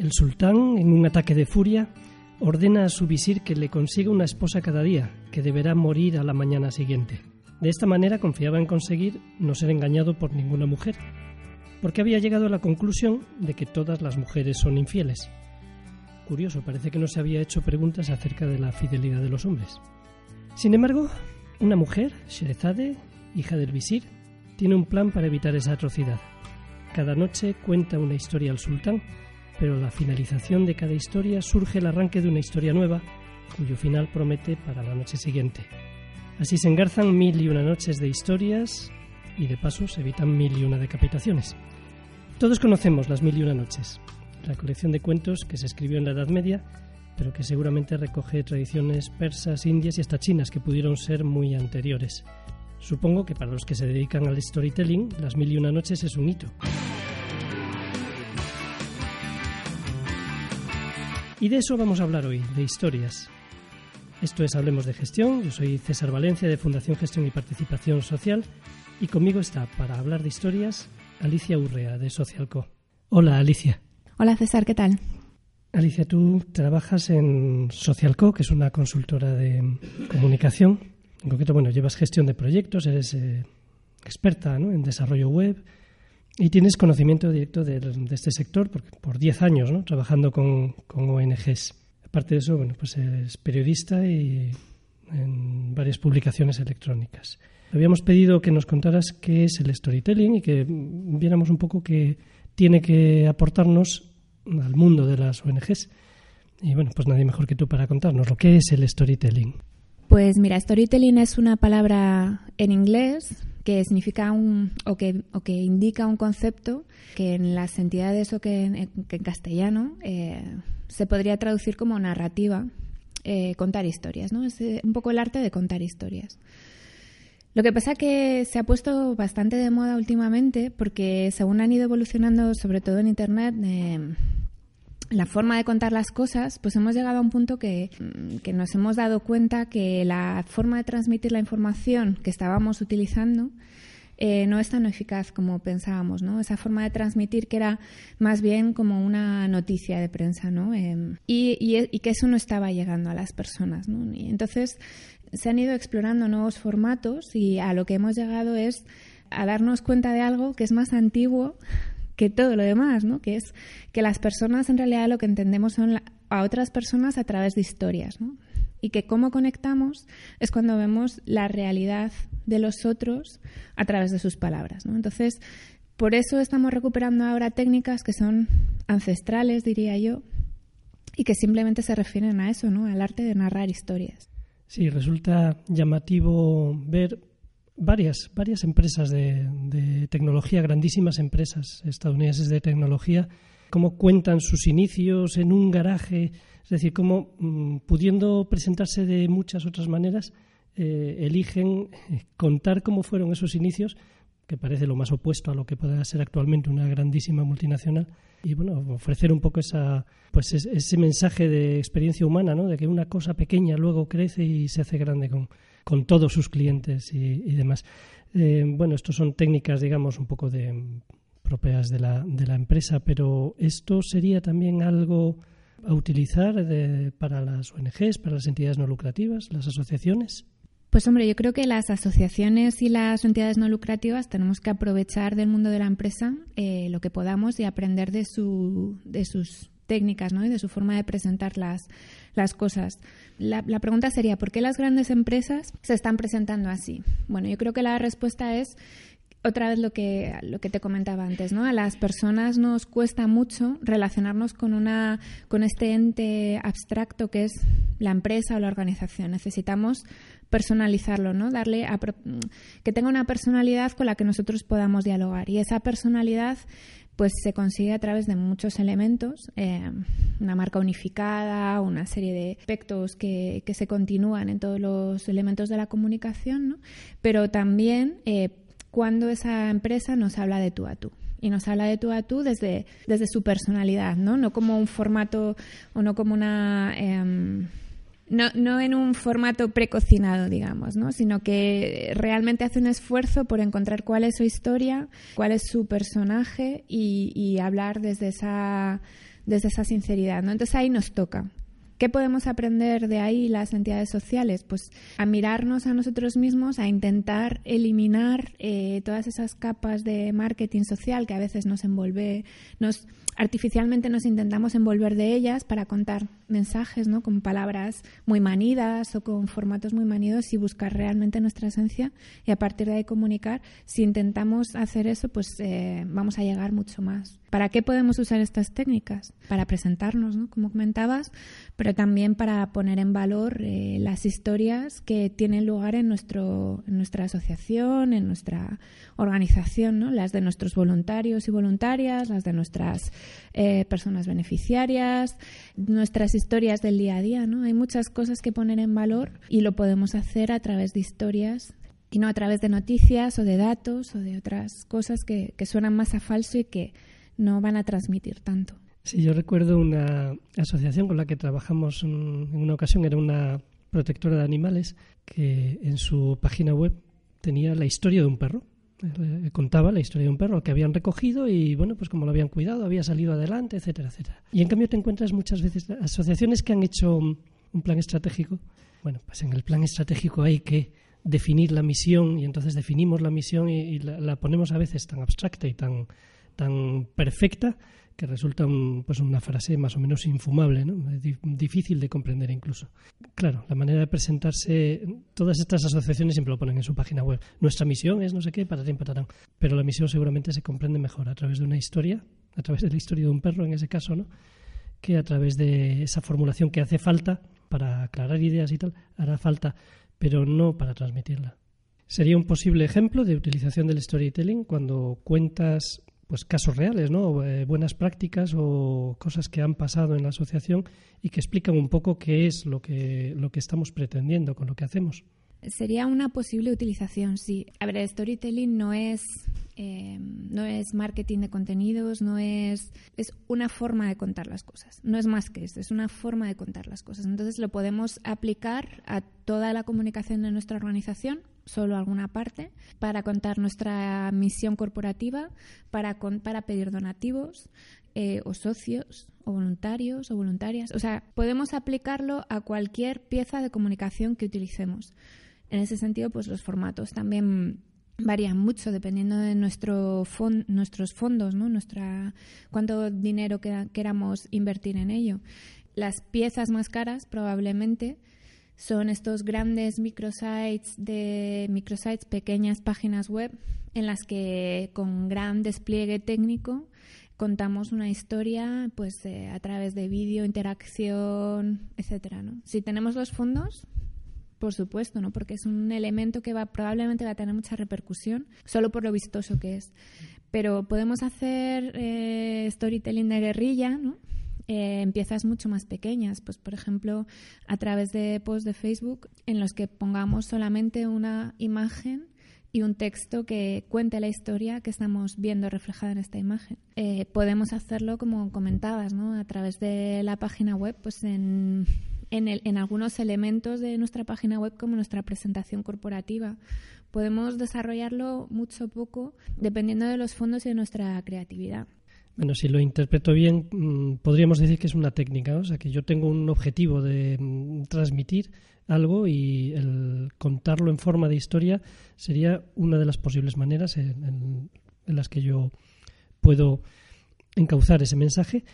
El sultán, en un ataque de furia, ordena a su visir que le consiga una esposa cada día, que deberá morir a la mañana siguiente. De esta manera confiaba en conseguir no ser engañado por ninguna mujer, porque había llegado a la conclusión de que todas las mujeres son infieles. Curioso, parece que no se había hecho preguntas acerca de la fidelidad de los hombres. Sin embargo, una mujer, Sherezade, hija del visir, tiene un plan para evitar esa atrocidad. Cada noche cuenta una historia al sultán pero la finalización de cada historia surge el arranque de una historia nueva, cuyo final promete para la noche siguiente. Así se engarzan mil y una noches de historias y de paso se evitan mil y una decapitaciones. Todos conocemos las mil y una noches, la colección de cuentos que se escribió en la Edad Media, pero que seguramente recoge tradiciones persas, indias y hasta chinas que pudieron ser muy anteriores. Supongo que para los que se dedican al storytelling, las mil y una noches es un hito. Y de eso vamos a hablar hoy, de historias. Esto es Hablemos de Gestión, yo soy César Valencia de Fundación Gestión y Participación Social y conmigo está para hablar de historias Alicia Urrea de Socialco. Hola Alicia. Hola César, ¿qué tal? Alicia, tú trabajas en Socialco, que es una consultora de comunicación. En concreto, bueno, llevas gestión de proyectos, eres eh, experta en desarrollo web, y tienes conocimiento directo de, este sector por, por 10 años, ¿no? Trabajando con, con, ONGs. Aparte de eso, bueno, pues eres periodista y en varias publicaciones electrónicas. Habíamos pedido que nos contaras qué es el storytelling y que viéramos un poco qué tiene que aportarnos al mundo de las ONGs. Y bueno, pues nadie mejor que tú para contarnos lo que es el storytelling. Pues mira, storytelling es una palabra en inglés que significa un, o, que, o que indica un concepto que en las entidades o que en, castellano eh, se podría traducir como narrativa, eh, contar historias, ¿no? Es eh, un poco el arte de contar historias. Lo que pasa que se ha puesto bastante de moda últimamente porque según han ido evolucionando, sobre todo en Internet, la forma de contar las cosas, pues hemos llegado a un punto que, mm, que, nos hemos dado cuenta que la forma de transmitir la información que estábamos utilizando eh, no es tan eficaz como pensábamos, ¿no? Esa forma de transmitir que era más bien como una noticia de prensa, ¿no? Em, y, y, que eso no estaba llegando a las personas, ¿no? Y entonces se han ido explorando nuevos formatos y a lo que hemos llegado es a darnos cuenta de algo que es más antiguo que todo lo demás, ¿no? Que es que las personas en realidad lo que entendemos son a otras personas a través de historias, ¿no? Y que cómo conectamos es cuando vemos la realidad de los otros a través de sus palabras, ¿no? Entonces, por eso estamos recuperando ahora técnicas que son ancestrales, diría yo, y que simplemente se refieren a eso, ¿no? Al arte de narrar historias. Sí, resulta llamativo ver varias, varias empresas de, tecnología, grandísimas empresas estadounidenses de tecnología, cómo cuentan sus inicios en un garaje, es decir, cómo mm, pudiendo presentarse de muchas otras maneras, eh, eligen eh, contar cómo fueron esos inicios, que parece lo más opuesto a lo que pueda ser actualmente una grandísima multinacional, y bueno, ofrecer un poco esa, pues ese mensaje de experiencia humana, ¿no? de que una cosa pequeña luego crece y se hace grande con, con todos sus clientes y, demás. Eh, bueno, estos son técnicas, digamos, un poco de propias de la, de la empresa, pero esto sería también algo a utilizar para las ONGs, para las entidades no lucrativas, las asociaciones. Pues hombre, yo creo que las asociaciones y las entidades no lucrativas tenemos que aprovechar del mundo de la empresa eh, lo que podamos y aprender de, su, de sus técnicas ¿no? y de su forma de presentar las, las cosas. La, pregunta sería, ¿por qué las grandes empresas se están presentando así? Bueno, yo creo que la respuesta es otra vez lo que, lo que te comentaba antes, ¿no? A las personas nos cuesta mucho relacionarnos con una, con este ente abstracto que es la empresa o la organización. Necesitamos personalizarlo, ¿no? Darle a, que tenga una personalidad con la que nosotros podamos dialogar. Y esa personalidad pues se consigue a través de muchos elementos, eh, una marca unificada, una serie de aspectos que, que, se continúan en todos los elementos de la comunicación, ¿no? pero también eh, cuando esa empresa nos habla de tú a tú y nos habla de tú a tú desde, desde su personalidad, ¿no? No como un formato o no como una... Em, no, no en un formato precocinado, digamos, ¿no? sino que realmente hace un esfuerzo por encontrar cuál es su historia, cuál es su personaje y, hablar desde esa desde esa sinceridad, ¿no? Entonces ahí nos toca. ¿Qué podemos aprender de ahí las entidades sociales? Pues a mirarnos a nosotros mismos, a intentar eliminar eh, todas esas capas de marketing social que a veces nos envuelve, nos artificialmente nos intentamos envolver de ellas para contar mensajes, ¿no? Con palabras muy manidas o con formatos muy manidos y buscar realmente nuestra esencia y a partir de ahí comunicar. Si intentamos hacer eso, pues eh, vamos a llegar mucho más. ¿Para qué podemos usar estas técnicas? Para presentarnos, ¿no? como comentabas, pero también para poner en valor eh, las historias que tienen lugar en, nuestro, en nuestra asociación, en nuestra organización, ¿no? las de nuestros voluntarios y voluntarias, las de nuestras eh, personas beneficiarias, nuestras historias del día a día. ¿no? Hay muchas cosas que poner en valor y lo podemos hacer a través de historias y no a través de noticias o de datos o de otras cosas que, que suenan más a falso y que no van a transmitir tanto. Sí, yo recuerdo una asociación con la que trabajamos en una ocasión, era una protectora de animales, que en su página web tenía la historia de un perro. Eh, contaba la historia de un perro que habían recogido y, bueno, pues como lo habían cuidado, había salido adelante, etcétera, etcétera. Y en cambio te encuentras muchas veces asociaciones que han hecho un plan estratégico. Bueno, pues en el plan estratégico hay que definir la misión y entonces definimos la misión y, la ponemos a veces tan abstracta y tan tan perfecta que resulta pues una frase más o menos infumable, difícil de comprender incluso. Claro, la manera de presentarse, todas estas asociaciones siempre lo ponen en su página web. Nuestra misión es no sé qué, para patarán. Pero la misión seguramente se comprende mejor a través de una historia, a través de la historia de un perro en ese caso, ¿no? que a través de esa formulación que hace falta para aclarar ideas y tal, hará falta, pero no para transmitirla. Sería un posible ejemplo de utilización del storytelling cuando cuentas pues casos reales, ¿no? Eh, buenas prácticas o cosas que han pasado en la asociación y que explican un poco qué es lo que, lo que estamos pretendiendo con lo que hacemos. Sería una posible utilización, sí. A ver, el storytelling no es, eh, no es marketing de contenidos, no es... Es una forma de contar las cosas. No es más que eso, es una forma de contar las cosas. Entonces lo podemos aplicar a toda la comunicación de nuestra organización solo alguna parte, para contar nuestra misión corporativa, para, para pedir donativos eh, o socios o voluntarios o voluntarias. O sea, podemos aplicarlo a cualquier pieza de comunicación que utilicemos. En ese sentido, pues los formatos también varían mucho dependiendo de nuestro nuestros fondos, ¿no? Nuestra cuánto dinero queramos invertir en ello. Las piezas más caras probablemente son estos grandes microsites de microsites, pequeñas páginas web en las que con gran despliegue técnico contamos una historia pues eh, a través de vídeo, interacción, etcétera, ¿no? Si tenemos los fondos, por supuesto, ¿no? Porque es un elemento que va probablemente va a tener mucha repercusión solo por lo vistoso que es. Pero podemos hacer eh, storytelling de guerrilla, ¿no? Eh, en piezas mucho más pequeñas, pues por ejemplo a través de posts de Facebook en los que pongamos solamente una imagen y un texto que cuente la historia que estamos viendo reflejada en esta imagen. Eh, podemos hacerlo como comentabas, ¿no? A través de la página web, pues en, en, el, en algunos elementos de nuestra página web como nuestra presentación corporativa. Podemos desarrollarlo mucho o poco dependiendo de los fondos y de nuestra creatividad. Bueno, si lo interpreto bien, mm, podríamos decir que es una técnica, o sea, que yo tengo un objetivo de mm, transmitir algo y el contarlo en forma de historia sería una de las posibles maneras en, las que yo puedo encauzar ese mensaje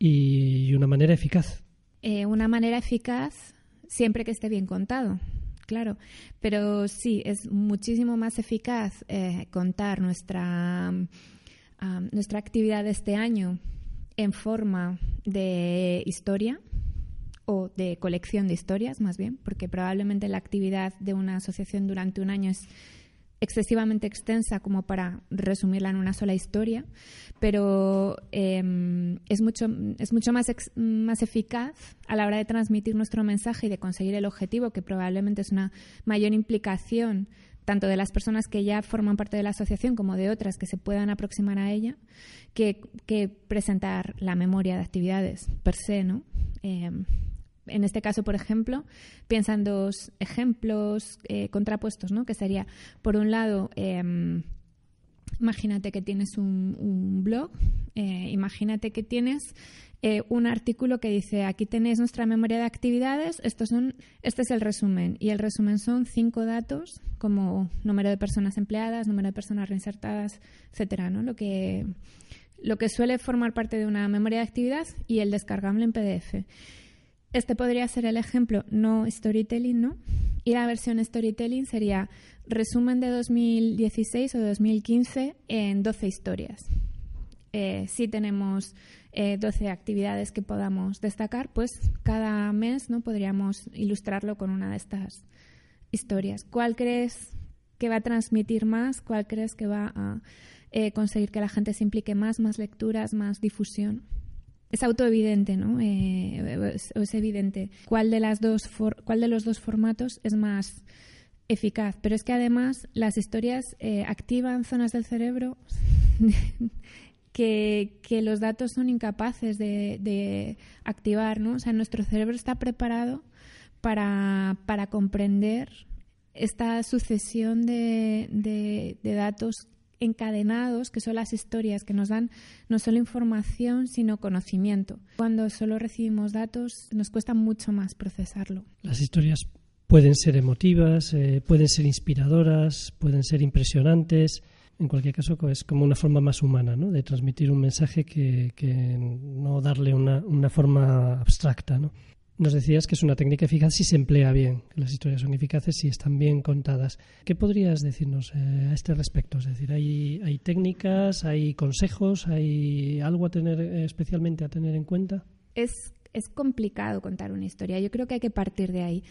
y una manera eficaz. Eh, una manera eficaz siempre que esté bien contado, claro. Pero sí, es muchísimo más eficaz eh, contar nuestra nuestra actividad de este año en forma de historia o de colección de historias, más bien, porque probablemente la actividad de una asociación durante un año es excesivamente extensa como para resumirla en una sola historia, pero em, es mucho, es mucho más, más eficaz a la hora de transmitir nuestro mensaje y de conseguir el objetivo, que probablemente es una mayor implicación tanto de las personas que ya forman parte de la asociación como de otras que se puedan aproximar a ella, que, presentar la memoria de actividades per se, ¿no? Eh, en este caso, por ejemplo, piensan dos ejemplos eh, contrapuestos, ¿no? Que sería, por un lado, em, imagínate que tienes un, blog Eh, imagínate que tienes eh, un artículo que dice aquí tenéis nuestra memoria de actividades, estos son, este es el resumen y el resumen son cinco datos como número de personas empleadas, número de personas reinsertadas, etcétera, ¿no? Lo que suele formar parte de una memoria de actividad y el descargable en PDF. Este podría ser el ejemplo no storytelling, ¿no? Y la versión storytelling sería resumen de 2016 o 2015 en 12 historias. Eh, si tenemos 12 eh, actividades que podamos destacar, pues cada mes no podríamos ilustrarlo con una de estas historias. ¿Cuál crees que va a transmitir más? ¿Cuál crees que va a eh, conseguir que la gente se implique más, más lecturas, más difusión? Es autoevidente, ¿no? es, es, evidente cuál de, las dos cuál de los dos formatos es más eficaz. Pero es que además las historias activan zonas del cerebro que, los datos son incapaces de, activar, ¿no? O sea, nuestro cerebro está preparado para, comprender esta sucesión de, datos encadenados, que son las historias que nos dan no solo información, sino conocimiento. Cuando solo recibimos datos, nos cuesta mucho más procesarlo. Las historias pueden ser emotivas, eh, pueden ser inspiradoras, pueden ser impresionantes, en cualquier caso es como una forma más humana ¿no? de transmitir un mensaje que, no darle una, una forma abstracta. ¿no? Nos decías que es una técnica eficaz si se emplea bien, que las historias son eficaces si están bien contadas. ¿Qué podrías decirnos eh, a este respecto? Es decir, ¿hay, ¿hay técnicas, hay consejos, hay algo a tener eh, especialmente a tener en cuenta? Es, es complicado contar una historia. Yo creo que hay que partir de ahí.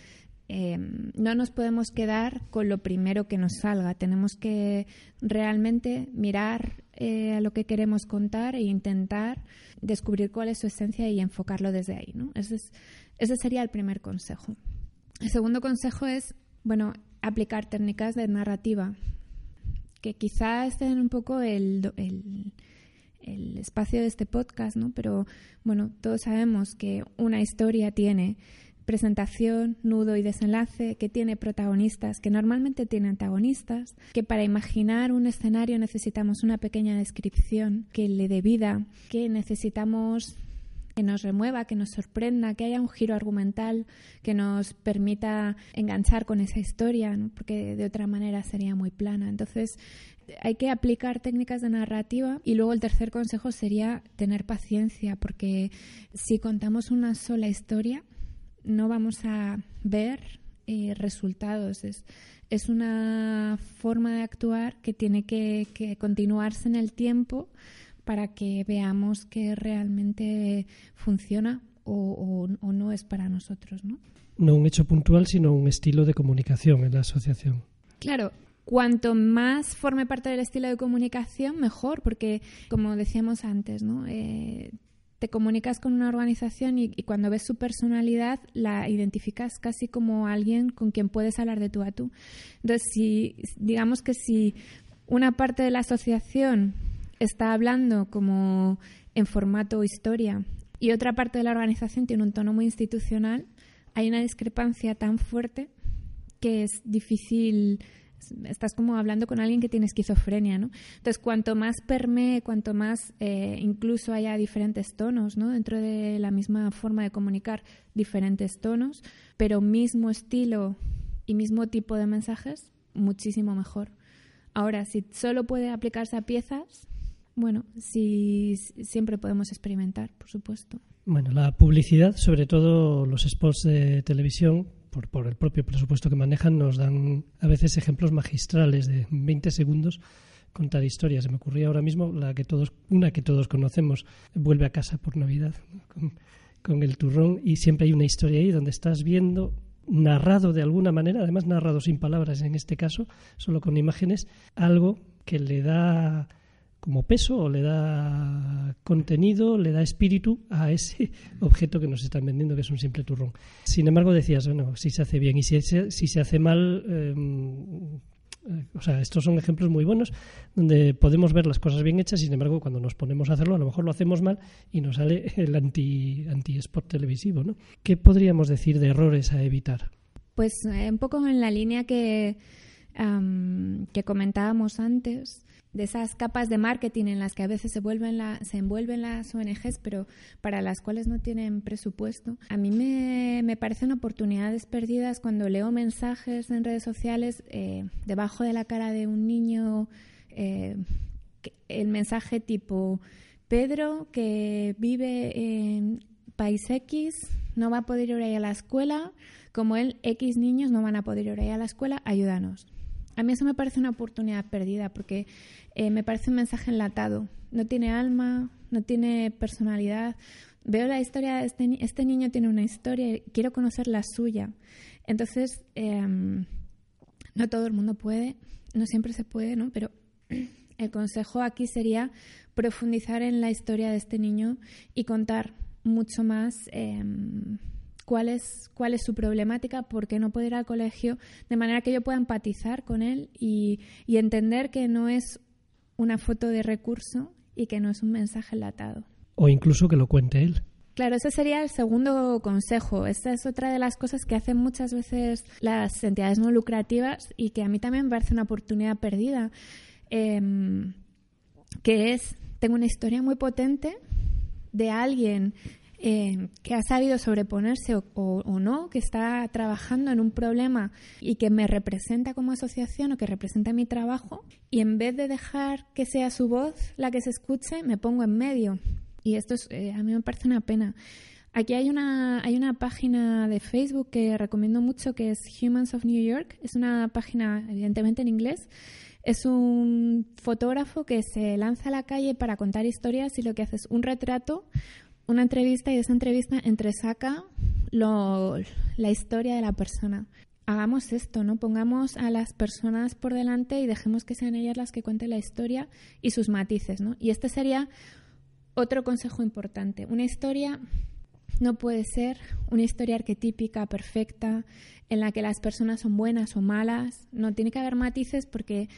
Em, no nos podemos quedar con lo primero que nos salga. Tenemos que realmente mirar eh, a lo que queremos contar e intentar descubrir cuál es su esencia y enfocarlo desde ahí. ¿no? Ese, sería el primer consejo. El segundo consejo es, bueno, aplicar técnicas de narrativa, que quizá estén un poco el, el, el espacio de este podcast, ¿no? Pero bueno, todos sabemos que una historia tiene presentación, nudo y desenlace, que tiene protagonistas, que normalmente tiene antagonistas, que para imaginar un escenario necesitamos una pequeña descripción que le dé vida, que necesitamos que nos remueva, que nos sorprenda, que haya un giro argumental que nos permita enganchar con esa historia, porque de otra manera sería muy plana. Entonces, hay que aplicar técnicas de narrativa y luego el tercer consejo sería tener paciencia, porque si contamos una sola historia, no vamos a ver eh, resultados. Es, es una forma de actuar que tiene que, continuarse en el tiempo para que veamos que realmente funciona o, o, no es para nosotros. ¿no? no un hecho puntual, sino un estilo de comunicación en la asociación. Claro, cuanto más forme parte del estilo de comunicación, mejor, porque como decíamos antes, ¿no? Eh, te comunicas con una organización y, cuando ves su personalidad la identificas casi como alguien con quien puedes hablar de tú a tú. Entonces, si digamos que si una parte de la asociación está hablando como en formato historia y otra parte de la organización tiene un tono muy institucional, hay una discrepancia tan fuerte que es difícil estás como hablando con alguien que tiene esquizofrenia, ¿no? Entonces, cuanto más permee, cuanto más eh, incluso haya diferentes tonos, ¿no? Dentro de la misma forma de comunicar, diferentes tonos, pero mismo estilo y mismo tipo de mensajes, muchísimo mejor. Ahora, si solo puede aplicarse a piezas, bueno, sí, siempre podemos experimentar, por supuesto. Bueno, la publicidad, sobre todo los spots de televisión, por, el propio presupuesto que manejan, nos dan a veces ejemplos magistrales de 20 segundos contar historias. Se me ocurría ahora mismo la que todos, una que todos conocemos, vuelve a casa por Navidad con el turrón y siempre hay una historia ahí donde estás viendo narrado de alguna manera, además narrado sin palabras en este caso, solo con imágenes, algo que le da como peso o le da contenido, le da espíritu a ese objeto que nos están vendiendo, que es un simple turrón. Sin embargo, decías, bueno, si se hace bien y si se, si se hace mal, em, eh, o sea, estos son ejemplos muy buenos donde podemos ver las cosas bien hechas, sin embargo, cuando nos ponemos a hacerlo, a lo mejor lo hacemos mal y nos sale el anti, anti-spot televisivo, ¿no? ¿Qué podríamos decir de errores a evitar? Pues eh, un poco en la línea que, que comentábamos antes, de esas capas de marketing en las que a veces se, vuelven la, se envuelven las ONGs, pero para las cuales no tienen presupuesto. A mí me, me parecen oportunidades perdidas cuando leo mensajes en redes sociales eh, debajo de la cara de un niño, eh, el mensaje tipo, Pedro, que vive en país X, no va a poder ir a la escuela, como él, X niños no van a poder ir a la escuela, ayúdanos. A mí eso me parece una oportunidad perdida porque eh, me parece un mensaje enlatado. No tiene alma, no tiene personalidad. Veo la historia, este, este niño tiene una historia y quiero conocer la suya. Entonces, em, no todo el mundo puede, no siempre se puede, ¿no? Pero el consejo aquí sería profundizar en la historia de este niño y contar mucho más. Em, cuál es, cuál es su problemática, por qué no puede ir al colegio, de manera que yo pueda empatizar con él y, entender que no es una foto de recurso y que no es un mensaje enlatado. O incluso que lo cuente él. Claro, ese sería el segundo consejo. Esta es otra de las cosas que hacen muchas veces las entidades no lucrativas y que a mí también me parece una oportunidad perdida, em, que es, tengo una historia muy potente de alguien eh, que ha sabido sobreponerse o, no, que está trabajando en un problema y que me representa como asociación o que representa mi trabajo, y en vez de dejar que sea su voz la que se escuche, me pongo en medio. Y esto eh, a mí me parece una pena. Aquí hay una, hay una página de Facebook que recomiendo mucho que es Humans of New York. Es una página evidentemente en inglés. Es un fotógrafo que se lanza a la calle para contar historias y lo que hace es un retrato una entrevista y esa entrevista entresaca lo, la historia de la persona. Hagamos esto, ¿no? Pongamos a las personas por delante y dejemos que sean ellas las que cuenten la historia y sus matices, ¿no? Y este sería otro consejo importante. Una historia no puede ser una historia arquetípica, perfecta, en la que las personas son buenas o malas. No, tiene que haber matices porque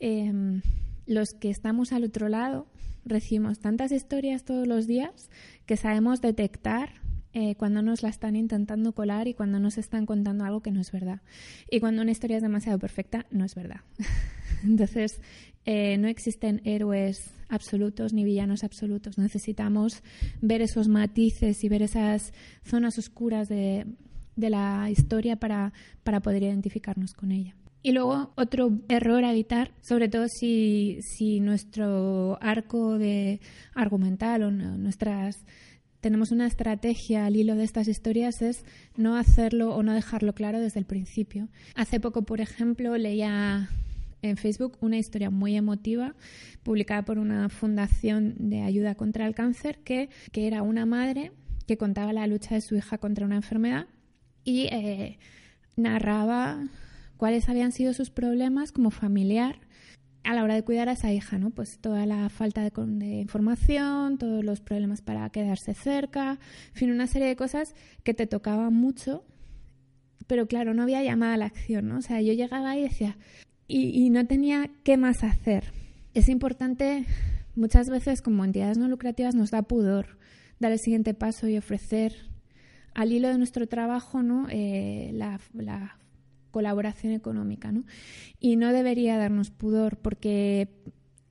em, los que estamos al otro lado recibimos tantas historias todos los días que sabemos detectar eh, cuando nos la están intentando colar y cuando nos están contando algo que no es verdad. Y cuando una historia es demasiado perfecta, no es verdad. Entonces, eh, no existen héroes absolutos ni villanos absolutos. Necesitamos ver esos matices y ver esas zonas oscuras de, de la historia para, para poder identificarnos con ella. Y luego otro error a evitar, sobre todo si, si nuestro arco de argumental o nuestras tenemos una estrategia al hilo de estas historias es no hacerlo o no dejarlo claro desde el principio. Hace poco, por ejemplo, leía en Facebook una historia muy emotiva publicada por una fundación de ayuda contra el cáncer que, que era una madre que contaba la lucha de su hija contra una enfermedad y eh, narraba cuáles habían sido sus problemas como familiar a la hora de cuidar a esa hija, ¿no? Pues toda la falta de, información, todos los problemas para quedarse cerca, en fin, una serie de cosas que te tocaban mucho, pero claro, no había llamada a la acción, ¿no? O sea, yo llegaba y decía, y, y no tenía qué más hacer. Es importante, muchas veces como entidades no lucrativas nos da pudor dar el siguiente paso y ofrecer al hilo de nuestro trabajo ¿no? Eh, la, la, colaboración económica, ¿no? Y no debería darnos pudor porque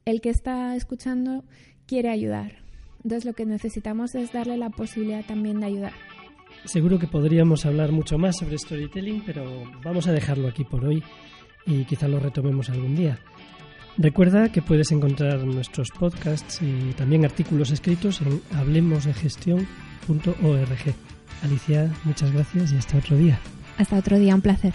el que está escuchando quiere ayudar. Entonces lo que necesitamos es darle la posibilidad también de ayudar. Seguro que podríamos hablar mucho más sobre storytelling, pero vamos a dejarlo aquí por hoy y quizá lo retomemos algún día. Recuerda que puedes encontrar nuestros podcasts y también artículos escritos en hablemosdegestión.org. Alicia, muchas gracias y hasta otro día. Hasta otro día, un placer.